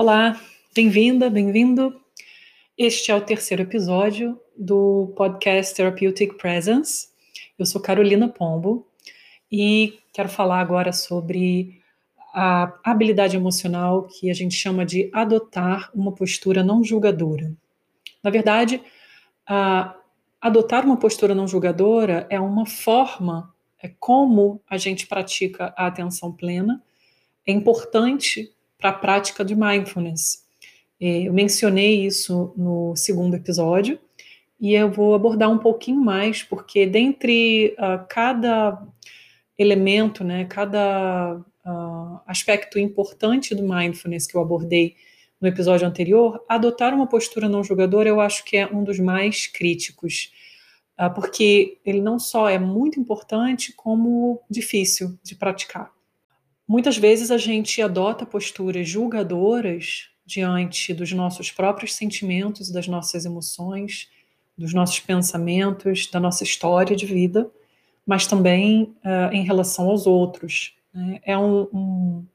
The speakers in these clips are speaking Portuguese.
Olá, bem-vinda, bem-vindo. Este é o terceiro episódio do podcast Therapeutic Presence. Eu sou Carolina Pombo e quero falar agora sobre a habilidade emocional que a gente chama de adotar uma postura não julgadora. Na verdade, adotar uma postura não julgadora é uma forma, é como a gente pratica a atenção plena. É importante para a prática de mindfulness. É, eu mencionei isso no segundo episódio e eu vou abordar um pouquinho mais, porque dentre uh, cada elemento, né, cada uh, aspecto importante do mindfulness que eu abordei no episódio anterior, adotar uma postura não julgadora eu acho que é um dos mais críticos, uh, porque ele não só é muito importante, como difícil de praticar. Muitas vezes a gente adota posturas julgadoras diante dos nossos próprios sentimentos, das nossas emoções, dos nossos pensamentos, da nossa história de vida, mas também uh, em relação aos outros. Né? É um, um,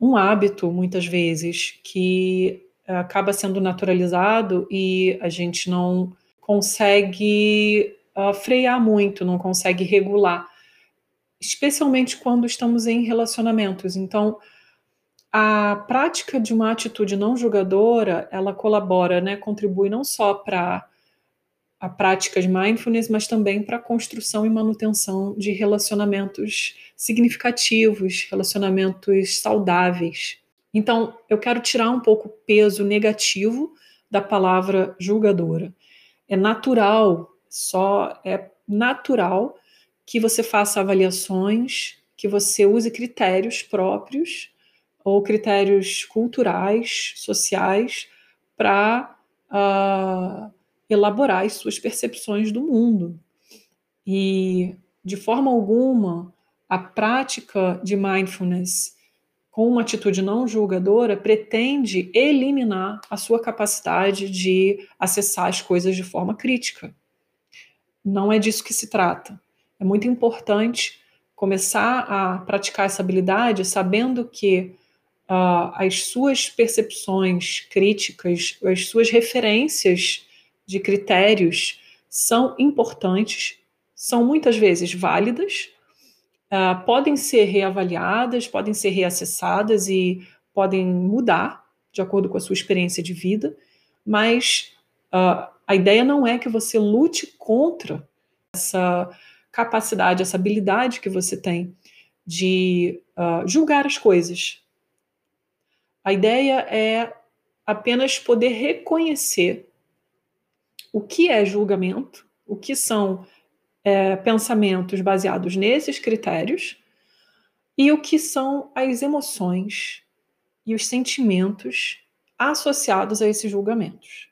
um, hábito, muitas vezes, que acaba sendo naturalizado e a gente não consegue uh, frear muito, não consegue regular especialmente quando estamos em relacionamentos. Então, a prática de uma atitude não julgadora, ela colabora, né, contribui não só para a prática de mindfulness, mas também para a construção e manutenção de relacionamentos significativos, relacionamentos saudáveis. Então, eu quero tirar um pouco o peso negativo da palavra julgadora. É natural, só é natural que você faça avaliações, que você use critérios próprios ou critérios culturais, sociais, para uh, ah, elaborar as suas percepções do mundo. E, de forma alguma, a prática de mindfulness com uma atitude não julgadora pretende eliminar a sua capacidade de acessar as coisas de forma crítica. Não é disso que se trata. É muito importante começar a praticar essa habilidade sabendo que uh, as suas percepções críticas, as suas referências de critérios são importantes, são muitas vezes válidas, uh, podem ser reavaliadas, podem ser reacessadas e podem mudar de acordo com a sua experiência de vida, mas uh, a ideia não é que você lute contra essa capacidade, essa habilidade que você tem de uh, julgar as coisas. A ideia é apenas poder reconhecer o que é julgamento, o que são é, pensamentos baseados nesses critérios e o que são as emoções e os sentimentos associados a esses julgamentos.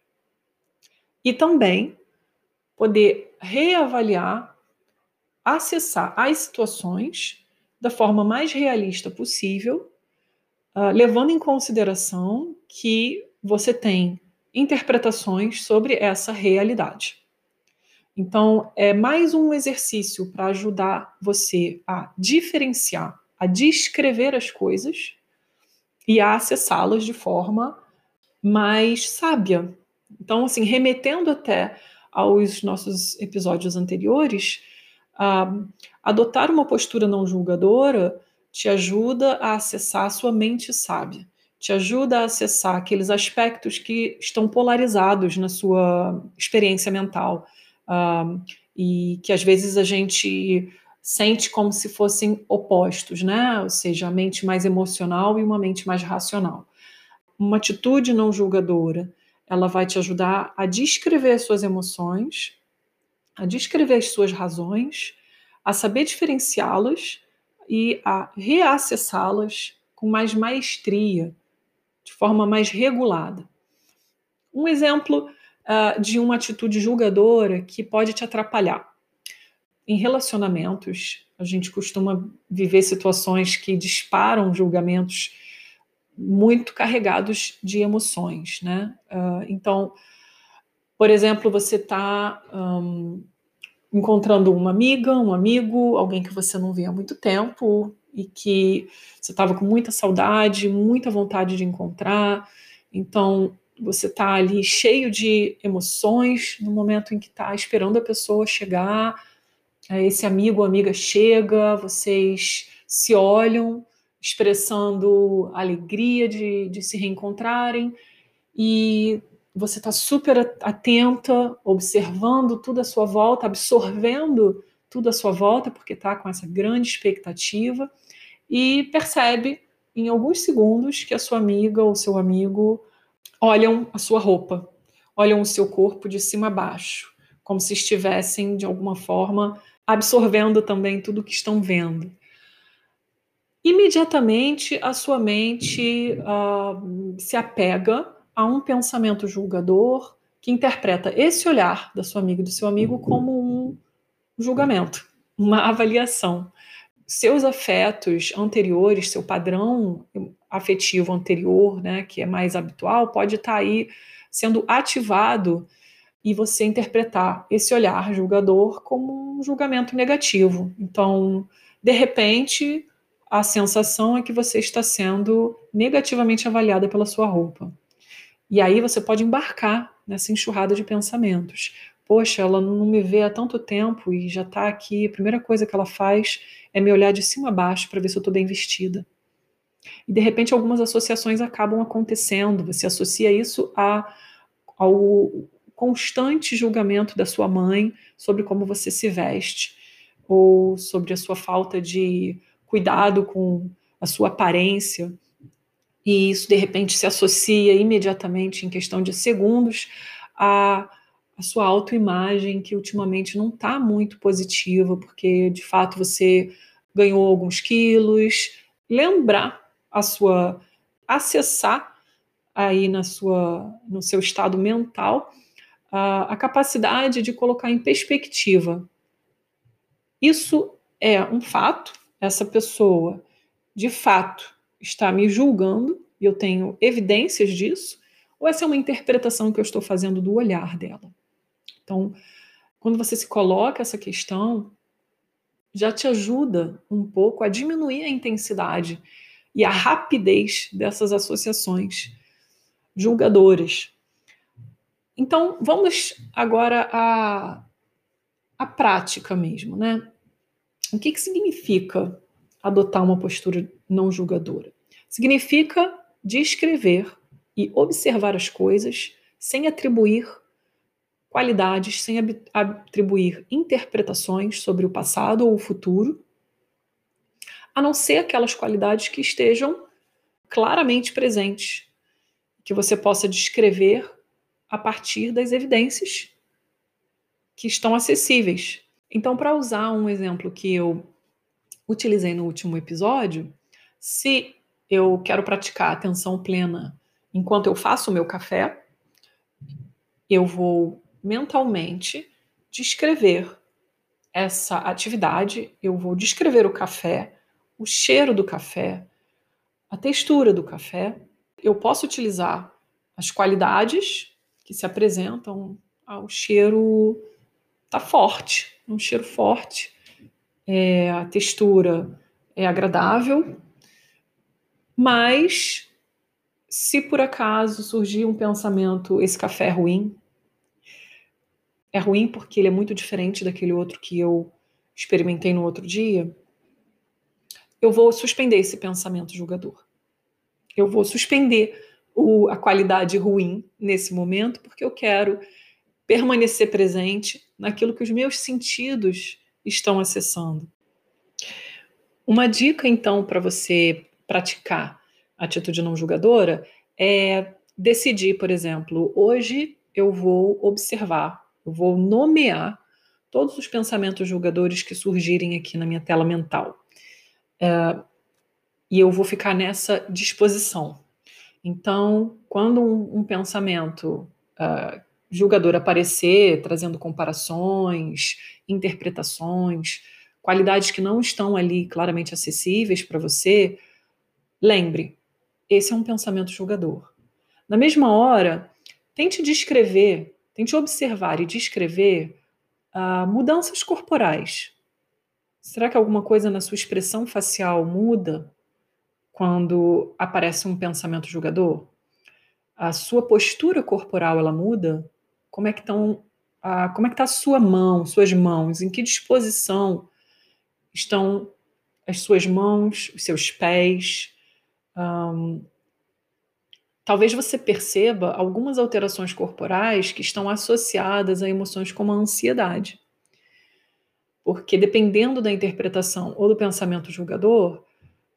E também poder reavaliar acessar as situações da forma mais realista possível, uh, levando em consideração que você tem interpretações sobre essa realidade. Então, é mais um exercício para ajudar você a diferenciar, a descrever as coisas e a acessá-las de forma mais sábia. Então, assim, remetendo até aos nossos episódios anteriores, Adotar uma postura não julgadora te ajuda a acessar a sua mente sábia, te ajuda a acessar aqueles aspectos que estão polarizados na sua experiência mental uh, e que às vezes a gente sente como se fossem opostos, né? Ou seja, a mente mais emocional e uma mente mais racional. Uma atitude não julgadora, ela vai te ajudar a descrever as suas emoções, a descrever as suas razões, a saber diferenciá-las e a reacessá-las com mais maestria, de forma mais regulada. Um exemplo uh, de uma atitude julgadora que pode te atrapalhar. Em relacionamentos, a gente costuma viver situações que disparam julgamentos muito carregados de emoções, né? Uh, então, por exemplo, você está um, encontrando uma amiga, um amigo, alguém que você não vê há muito tempo, e que você estava com muita saudade, muita vontade de encontrar. Então, você está ali cheio de emoções no momento em que está esperando a pessoa chegar. Esse amigo ou amiga chega, vocês se olham, expressando alegria de, de se reencontrarem, e você está super atenta, observando tudo à sua volta, absorvendo tudo à sua volta, porque está com essa grande expectativa, e percebe em alguns segundos que a sua amiga ou seu amigo olham a sua roupa, olham o seu corpo de cima a baixo, como se estivessem, de alguma forma, absorvendo também tudo que estão vendo. Imediatamente a sua mente uh, se apega a um pensamento julgador que interpreta esse olhar da sua amiga e do seu amigo como um julgamento, uma avaliação. Seus afetos anteriores, seu padrão afetivo anterior, né, que é mais habitual, pode estar tá aí sendo ativado e você interpretar esse olhar julgador como um julgamento negativo. Então, de repente, a sensação é que você está sendo negativamente avaliada pela sua roupa. E aí você pode embarcar nessa enxurrada de pensamentos. Poxa, ela não me vê há tanto tempo e já está aqui. A primeira coisa que ela faz é me olhar de cima a baixo para ver se eu estou bem vestida. E de repente algumas associações acabam acontecendo. Você associa isso a, ao constante julgamento da sua mãe sobre como você se veste, ou sobre a sua falta de cuidado com a sua aparência e isso de repente se associa imediatamente, em questão de segundos, a, sua autoimagem, que ultimamente não está muito positiva, porque de fato você ganhou alguns quilos. Lembrar a sua. acessar aí na sua, no seu estado mental a, a capacidade de colocar em perspectiva. Isso é um fato, essa pessoa de fato está me julgando e eu tenho evidências disso, ou essa é uma interpretação que eu estou fazendo do olhar dela? Então, quando você se coloca essa questão, já te ajuda um pouco a diminuir a intensidade e a rapidez dessas associações julgadoras. Então, vamos agora à, à prática mesmo, né? O que, que significa adotar uma postura não julgadora. Significa descrever e observar as coisas sem atribuir qualidades, sem atribuir interpretações sobre o passado ou o futuro, a não ser aquelas qualidades que estejam claramente presentes, que você possa descrever a partir das evidências que estão acessíveis. Então, para usar um exemplo que eu utilizei no último episódio, se eu quero praticar atenção plena enquanto eu faço o meu café, eu vou mentalmente descrever essa atividade, eu vou descrever o café, o cheiro do café, a textura do café. Eu posso utilizar as qualidades que se apresentam ao cheiro tá forte, um cheiro forte é, a textura é agradável, mas se por acaso surgir um pensamento, esse café é ruim, é ruim porque ele é muito diferente daquele outro que eu experimentei no outro dia, eu vou suspender esse pensamento julgador. Eu vou suspender o, a qualidade ruim nesse momento, porque eu quero permanecer presente naquilo que os meus sentidos estão acessando. Uma dica, então, para você praticar a atitude não julgadora é decidir, por exemplo, hoje eu vou observar, eu vou nomear todos os pensamentos julgadores que surgirem aqui na minha tela mental. É, e eu vou ficar nessa disposição. Então, quando um, um pensamento uh, julgador aparecer, trazendo comparações, interpretações, qualidades que não estão ali claramente acessíveis para você, lembre, esse é um pensamento julgador. Na mesma hora, tente descrever, tente observar e descrever uh, mudanças corporais. Será que alguma coisa na sua expressão facial muda quando aparece um pensamento julgador? A sua postura corporal ela muda? Como é que estão a, como é que está a sua mão, suas mãos? Em que disposição estão as suas mãos, os seus pés? Um, talvez você perceba algumas alterações corporais que estão associadas a emoções como a ansiedade. Porque dependendo da interpretação ou do pensamento julgador,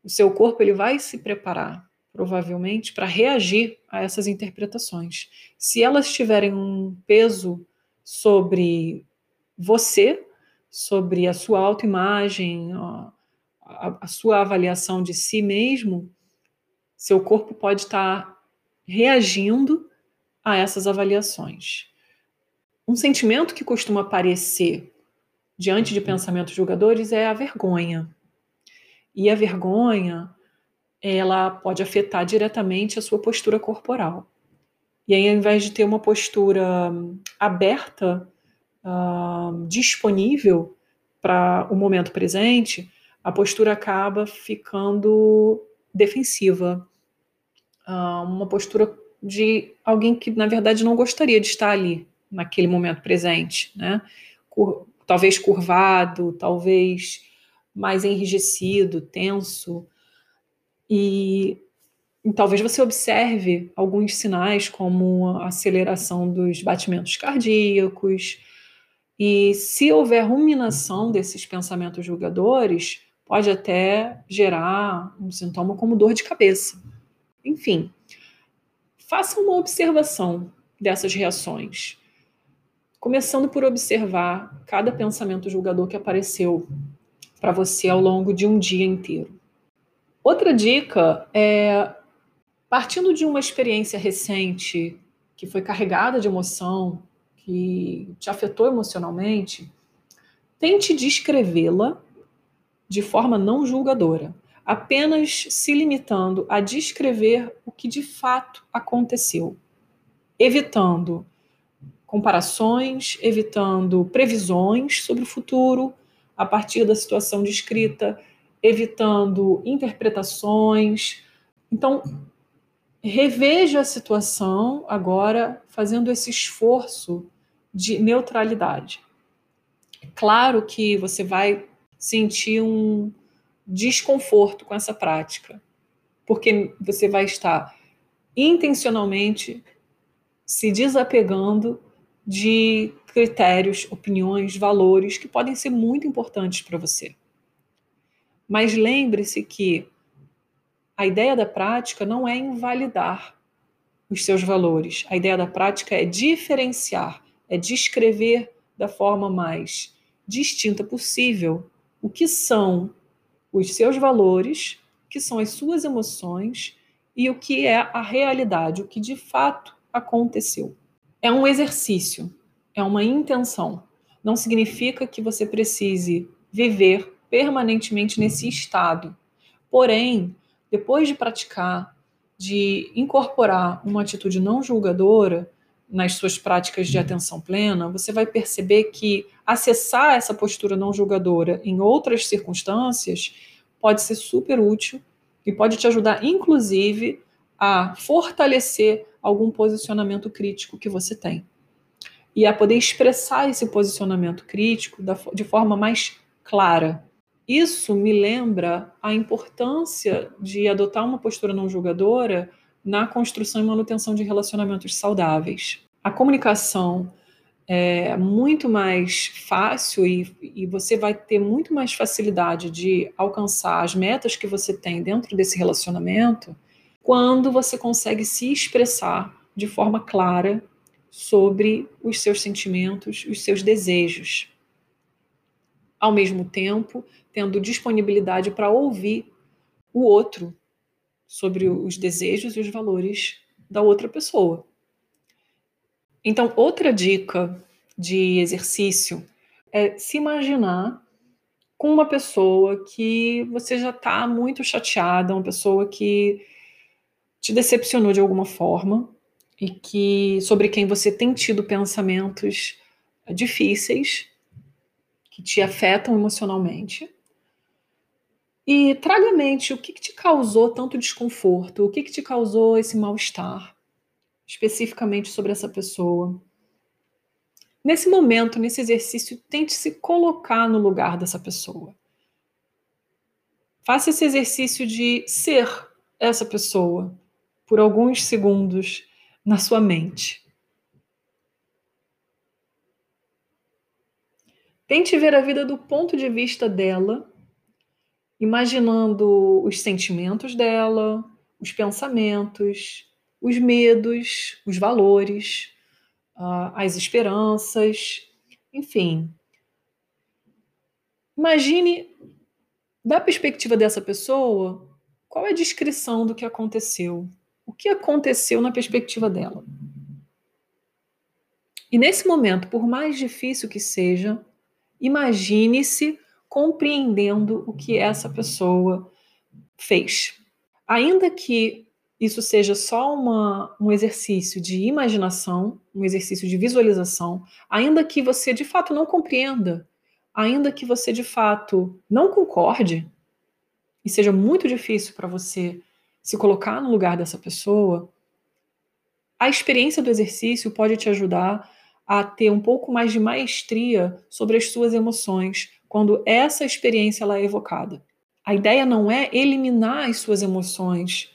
o seu corpo ele vai se preparar provavelmente para reagir a essas interpretações. Se elas tiverem um peso sobre você, sobre a sua autoimagem, a, a, sua avaliação de si mesmo, seu corpo pode estar reagindo a essas avaliações. Um sentimento que costuma aparecer diante de pensamentos julgadores é a vergonha. E a vergonha, ela pode afetar diretamente a sua postura corporal. E aí, ao invés de ter uma postura aberta, uh, disponível para o momento presente, a postura acaba ficando defensiva. Uh, uma postura de alguém que, na verdade, não gostaria de estar ali, naquele momento presente, né? talvez curvado, talvez mais enrijecido, tenso. E, e, talvez você observe alguns sinais, como a aceleração dos batimentos cardíacos. E se houver ruminação desses pensamentos julgadores, pode até gerar um sintoma como dor de cabeça. Enfim, faça uma observação dessas reações começando por observar cada pensamento julgador que apareceu para você ao longo de um dia inteiro. Outra dica é partindo de uma experiência recente que foi carregada de emoção, que te afetou emocionalmente, tente descrevê-la de forma não julgadora, apenas se limitando a descrever o que de fato aconteceu, evitando comparações, evitando previsões sobre o futuro a partir da situação descrita, evitando interpretações. Então, reveja a situação agora fazendo esse esforço de neutralidade. É claro que você vai sentir um desconforto com essa prática, porque você vai estar intencionalmente se desapegando de critérios, opiniões, valores que podem ser muito importantes para você. Mas lembre-se que a ideia da prática não é invalidar os seus valores. A ideia da prática é diferenciar, é descrever da forma mais distinta possível o que são os seus valores, o que são as suas emoções e o que é a realidade, o que de fato aconteceu. É um exercício, é uma intenção. Não significa que você precise viver permanentemente nesse estado. Porém, depois de praticar, de incorporar uma atitude não julgadora nas suas práticas de atenção plena, você vai perceber que acessar essa postura não julgadora em outras circunstâncias pode ser super útil e pode te ajudar, inclusive, a fortalecer algum posicionamento crítico que você tem. E a poder expressar esse posicionamento crítico de forma mais clara. Isso me lembra a importância de adotar uma postura não julgadora na construção e manutenção de relacionamentos saudáveis. A comunicação é muito mais fácil e, e, você vai ter muito mais facilidade de alcançar as metas que você tem dentro desse relacionamento quando você consegue se expressar de forma clara sobre os seus sentimentos, os seus desejos. Ao mesmo tempo, tendo disponibilidade para ouvir o outro sobre os desejos e os valores da outra pessoa. Então, outra dica de exercício é se imaginar com uma pessoa que você já está muito chateada, uma pessoa que te decepcionou de alguma forma e que sobre quem você tem tido pensamentos difíceis que te afetam emocionalmente. E traga à mente o que, que te causou tanto desconforto, o que, que te causou esse mal-estar, especificamente sobre essa pessoa. Nesse momento, nesse exercício, tente se colocar no lugar dessa pessoa. Faça esse exercício de ser essa pessoa por alguns segundos na sua mente. Tente ver a vida do ponto de vista dela, imaginando os sentimentos dela, os pensamentos, os medos, os valores, uh, as esperanças, enfim. Imagine, da perspectiva dessa pessoa, qual é a descrição do que aconteceu? O que aconteceu na perspectiva dela? E nesse momento, por mais difícil que seja, imagine-se compreendendo o que essa pessoa fez. Ainda que isso seja só uma, um exercício de imaginação, um exercício de visualização, ainda que você de fato não compreenda, ainda que você de fato não concorde, e seja muito difícil para você se colocar no lugar dessa pessoa, a experiência do exercício pode te ajudar a ter um pouco mais de maestria sobre as suas emoções quando essa experiência ela é evocada. A ideia não é eliminar as suas emoções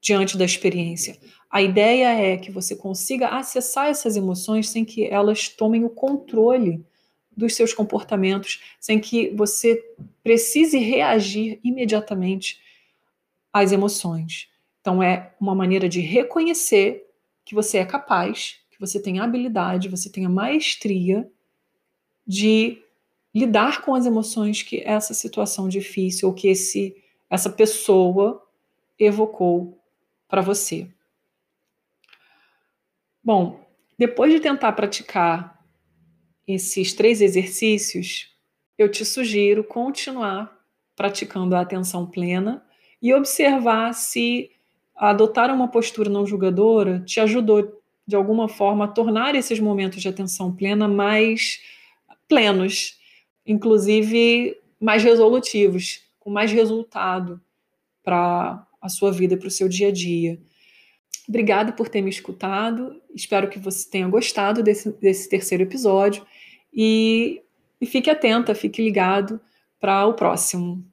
diante da experiência. A ideia é que você consiga acessar essas emoções sem que elas tomem o controle dos seus comportamentos, sem que você precise reagir imediatamente às emoções. Então, é uma maneira de reconhecer que você é capaz, que você tem habilidade, você tem a maestria de lidar com as emoções que essa situação difícil ou que esse, essa pessoa evocou para você. Bom, depois de tentar praticar esses três exercícios, eu te sugiro continuar praticando a atenção plena e observar se adotar uma postura não julgadora te ajudou de alguma forma tornar esses momentos de atenção plena mais plenos, inclusive mais resolutivos, com mais resultado para a sua vida para o seu dia a dia. Obrigada por ter me escutado. Espero que você tenha gostado desse, desse terceiro episódio e, e fique atenta, fique ligado para o próximo.